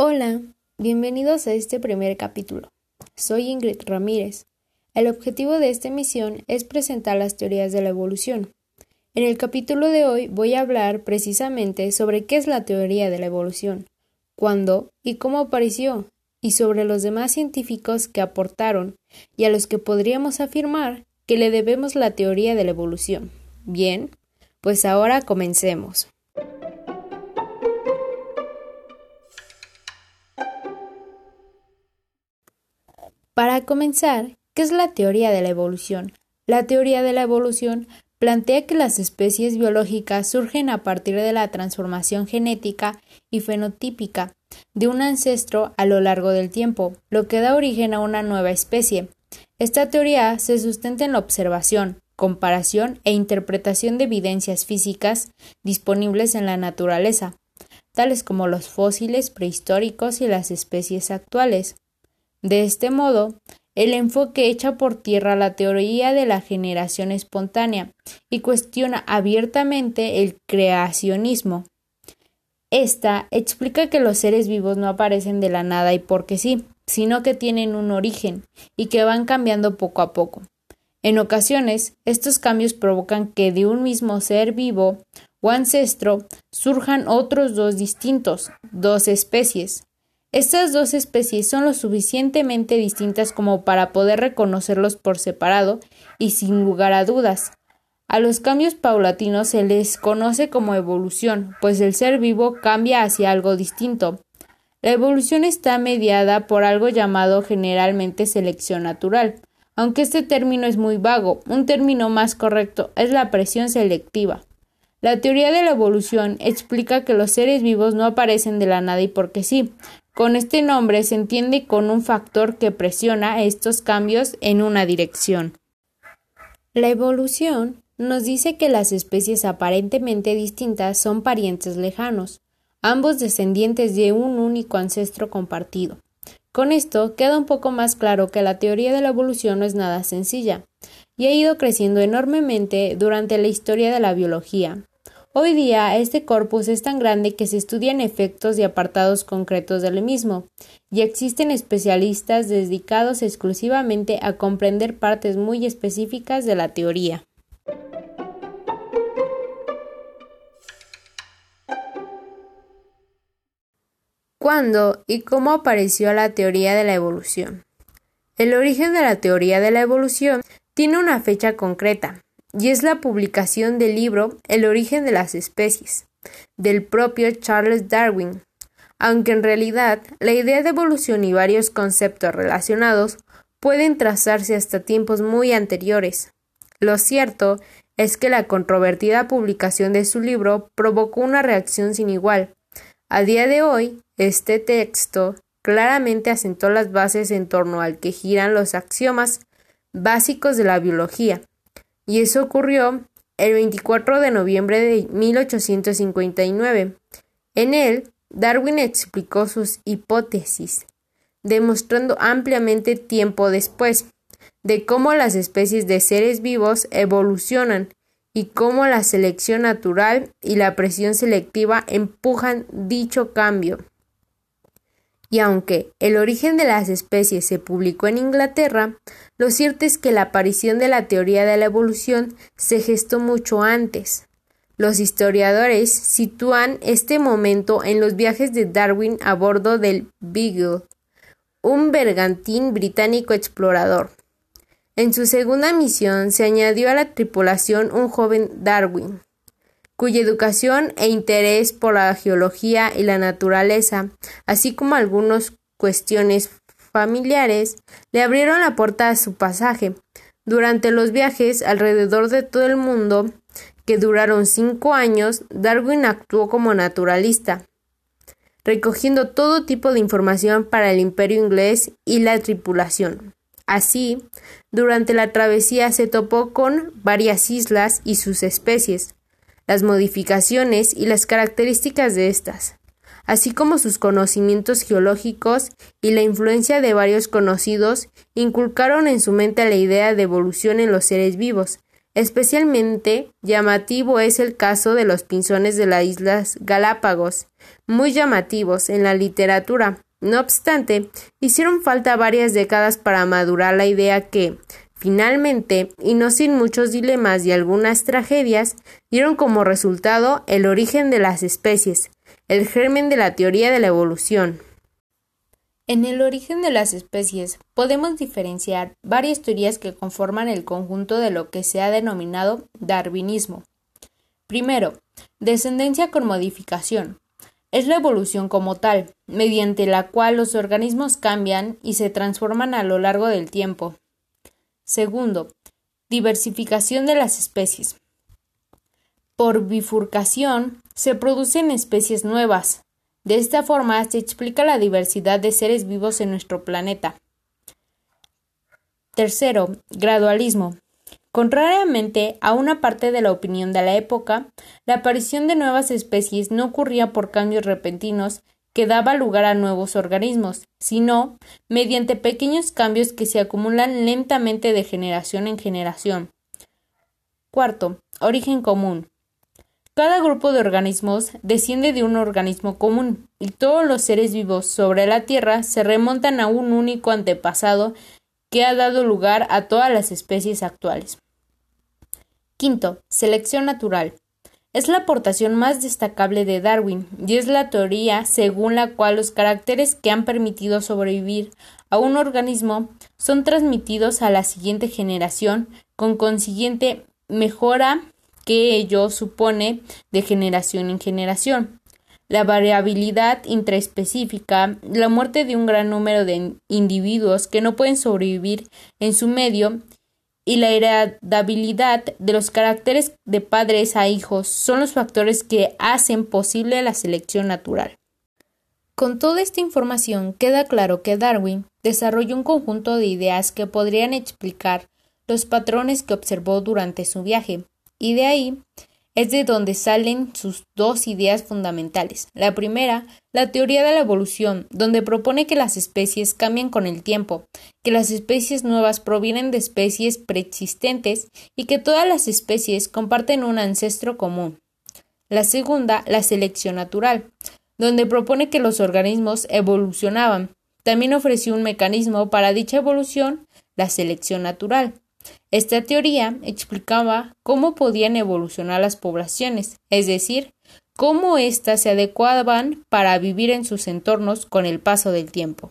Hola, bienvenidos a este primer capítulo. Soy Ingrid Ramírez. El objetivo de esta emisión es presentar las teorías de la evolución. En el capítulo de hoy voy a hablar precisamente sobre qué es la teoría de la evolución, cuándo y cómo apareció, y sobre los demás científicos que aportaron y a los que podríamos afirmar que le debemos la teoría de la evolución. Bien, pues ahora comencemos. Para comenzar, ¿qué es la teoría de la evolución? La teoría de la evolución plantea que las especies biológicas surgen a partir de la transformación genética y fenotípica de un ancestro a lo largo del tiempo, lo que da origen a una nueva especie. Esta teoría se sustenta en la observación, comparación e interpretación de evidencias físicas disponibles en la naturaleza, tales como los fósiles prehistóricos y las especies actuales. De este modo, el enfoque echa por tierra la teoría de la generación espontánea y cuestiona abiertamente el creacionismo. Esta explica que los seres vivos no aparecen de la nada y porque sí, sino que tienen un origen y que van cambiando poco a poco. En ocasiones, estos cambios provocan que de un mismo ser vivo o ancestro surjan otros dos distintos, dos especies, estas dos especies son lo suficientemente distintas como para poder reconocerlos por separado y sin lugar a dudas. A los cambios paulatinos se les conoce como evolución, pues el ser vivo cambia hacia algo distinto. La evolución está mediada por algo llamado generalmente selección natural, aunque este término es muy vago, un término más correcto es la presión selectiva. La teoría de la evolución explica que los seres vivos no aparecen de la nada y porque sí, con este nombre se entiende con un factor que presiona estos cambios en una dirección. La evolución nos dice que las especies aparentemente distintas son parientes lejanos, ambos descendientes de un único ancestro compartido. Con esto queda un poco más claro que la teoría de la evolución no es nada sencilla, y ha ido creciendo enormemente durante la historia de la biología, Hoy día este corpus es tan grande que se estudian efectos y apartados concretos del mismo, y existen especialistas dedicados exclusivamente a comprender partes muy específicas de la teoría. ¿Cuándo y cómo apareció la teoría de la evolución? El origen de la teoría de la evolución tiene una fecha concreta, y es la publicación del libro El origen de las especies, del propio Charles Darwin, aunque en realidad la idea de evolución y varios conceptos relacionados pueden trazarse hasta tiempos muy anteriores. Lo cierto es que la controvertida publicación de su libro provocó una reacción sin igual. A día de hoy, este texto claramente asentó las bases en torno al que giran los axiomas básicos de la biología, y eso ocurrió el 24 de noviembre de 1859. En él, Darwin explicó sus hipótesis, demostrando ampliamente tiempo después de cómo las especies de seres vivos evolucionan y cómo la selección natural y la presión selectiva empujan dicho cambio. Y aunque el origen de las especies se publicó en Inglaterra, lo cierto es que la aparición de la teoría de la evolución se gestó mucho antes. Los historiadores sitúan este momento en los viajes de Darwin a bordo del Beagle, un bergantín británico explorador. En su segunda misión se añadió a la tripulación un joven Darwin, cuya educación e interés por la geología y la naturaleza, así como algunas cuestiones familiares, le abrieron la puerta a su pasaje. Durante los viajes alrededor de todo el mundo, que duraron cinco años, Darwin actuó como naturalista, recogiendo todo tipo de información para el imperio inglés y la tripulación. Así, durante la travesía se topó con varias islas y sus especies, las modificaciones y las características de estas, así como sus conocimientos geológicos y la influencia de varios conocidos, inculcaron en su mente la idea de evolución en los seres vivos, Especialmente llamativo es el caso de los pinzones de las Islas Galápagos, muy llamativos en la literatura. No obstante, hicieron falta varias décadas para madurar la idea que, finalmente, y no sin muchos dilemas y algunas tragedias, dieron como resultado el origen de las especies, el germen de la teoría de la evolución. En el origen de las especies podemos diferenciar varias teorías que conforman el conjunto de lo que se ha denominado darwinismo. Primero, descendencia con modificación. Es la evolución como tal, mediante la cual los organismos cambian y se transforman a lo largo del tiempo. Segundo, diversificación de las especies. Por bifurcación se producen especies nuevas, de esta forma se explica la diversidad de seres vivos en nuestro planeta. Tercero, gradualismo. Contrariamente a una parte de la opinión de la época, la aparición de nuevas especies no ocurría por cambios repentinos que daba lugar a nuevos organismos, sino mediante pequeños cambios que se acumulan lentamente de generación en generación. Cuarto, origen común. Cada grupo de organismos desciende de un organismo común, y todos los seres vivos sobre la Tierra se remontan a un único antepasado que ha dado lugar a todas las especies actuales. Quinto, selección natural. Es la aportación más destacable de Darwin y es la teoría según la cual los caracteres que han permitido sobrevivir a un organismo son transmitidos a la siguiente generación con consiguiente mejora que ello supone de generación en generación. La variabilidad intraespecífica, la muerte de un gran número de individuos que no pueden sobrevivir en su medio y la heredabilidad de los caracteres de padres a hijos son los factores que hacen posible la selección natural. Con toda esta información queda claro que Darwin desarrolló un conjunto de ideas que podrían explicar los patrones que observó durante su viaje, y de ahí es de donde salen sus dos ideas fundamentales. La primera, la teoría de la evolución, donde propone que las especies cambian con el tiempo, que las especies nuevas provienen de especies preexistentes y que todas las especies comparten un ancestro común. La segunda, la selección natural, donde propone que los organismos evolucionaban. También ofreció un mecanismo para dicha evolución, la selección natural. Esta teoría explicaba cómo podían evolucionar las poblaciones, es decir, cómo éstas se adecuaban para vivir en sus entornos con el paso del tiempo.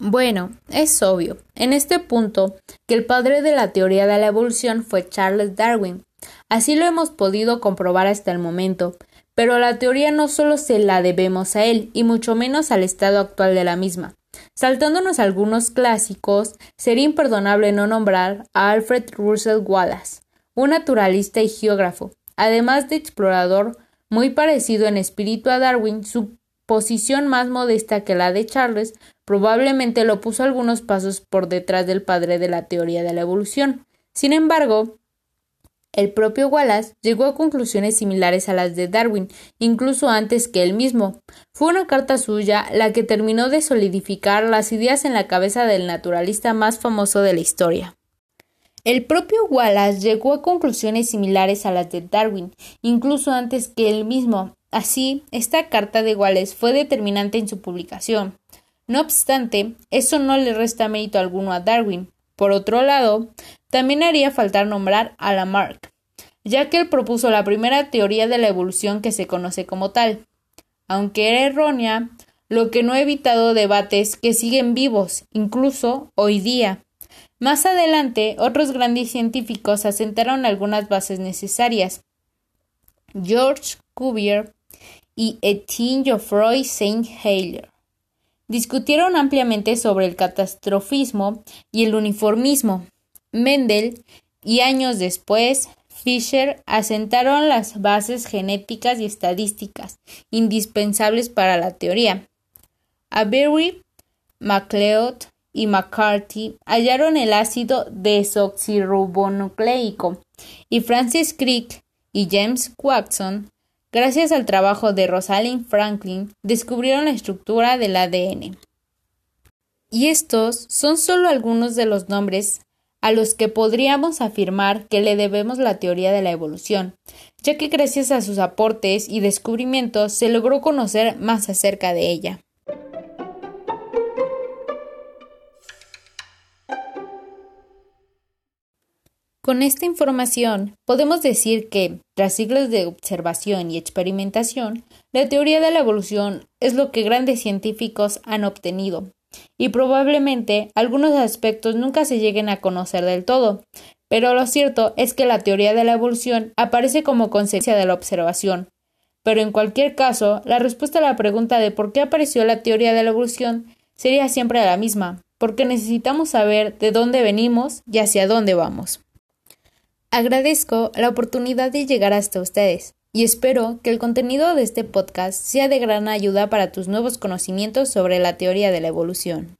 Bueno, es obvio, en este punto, que el padre de la teoría de la evolución fue Charles Darwin. Así lo hemos podido comprobar hasta el momento, pero la teoría no solo se la debemos a él, y mucho menos al estado actual de la misma. Saltándonos algunos clásicos, sería imperdonable no nombrar a Alfred Russel Wallace, un naturalista y geógrafo, además de explorador muy parecido en espíritu a Darwin, su posición más modesta que la de Charles probablemente lo puso algunos pasos por detrás del padre de la teoría de la evolución. Sin embargo, el propio Wallace llegó a conclusiones similares a las de Darwin, incluso antes que él mismo. Fue una carta suya la que terminó de solidificar las ideas en la cabeza del naturalista más famoso de la historia. El propio Wallace llegó a conclusiones similares a las de Darwin, incluso antes que él mismo. Así, esta carta de Wallace fue determinante en su publicación. No obstante, eso no le resta mérito alguno a Darwin. Por otro lado, también haría faltar nombrar a Lamarck, ya que él propuso la primera teoría de la evolución que se conoce como tal. Aunque era errónea, lo que no ha evitado debates que siguen vivos, incluso hoy día. Más adelante, otros grandes científicos asentaron algunas bases necesarias. George Cuvier y Etienne Geoffroy Saint-Hilaire discutieron ampliamente sobre el catastrofismo y el uniformismo. Mendel y años después Fisher asentaron las bases genéticas y estadísticas indispensables para la teoría. Avery, MacLeod y McCarthy hallaron el ácido desoxirribonucleico y Francis Crick y James Watson, gracias al trabajo de Rosalind Franklin, descubrieron la estructura del ADN. Y estos son solo algunos de los nombres a los que podríamos afirmar que le debemos la teoría de la evolución, ya que gracias a sus aportes y descubrimientos se logró conocer más acerca de ella. Con esta información podemos decir que, tras siglos de observación y experimentación, la teoría de la evolución es lo que grandes científicos han obtenido, y probablemente algunos aspectos nunca se lleguen a conocer del todo, pero lo cierto es que la teoría de la evolución aparece como consecuencia de la observación. Pero en cualquier caso, la respuesta a la pregunta de por qué apareció la teoría de la evolución sería siempre la misma, porque necesitamos saber de dónde venimos y hacia dónde vamos. Agradezco la oportunidad de llegar hasta ustedes y espero que el contenido de este podcast sea de gran ayuda para tus nuevos conocimientos sobre la teoría de la evolución.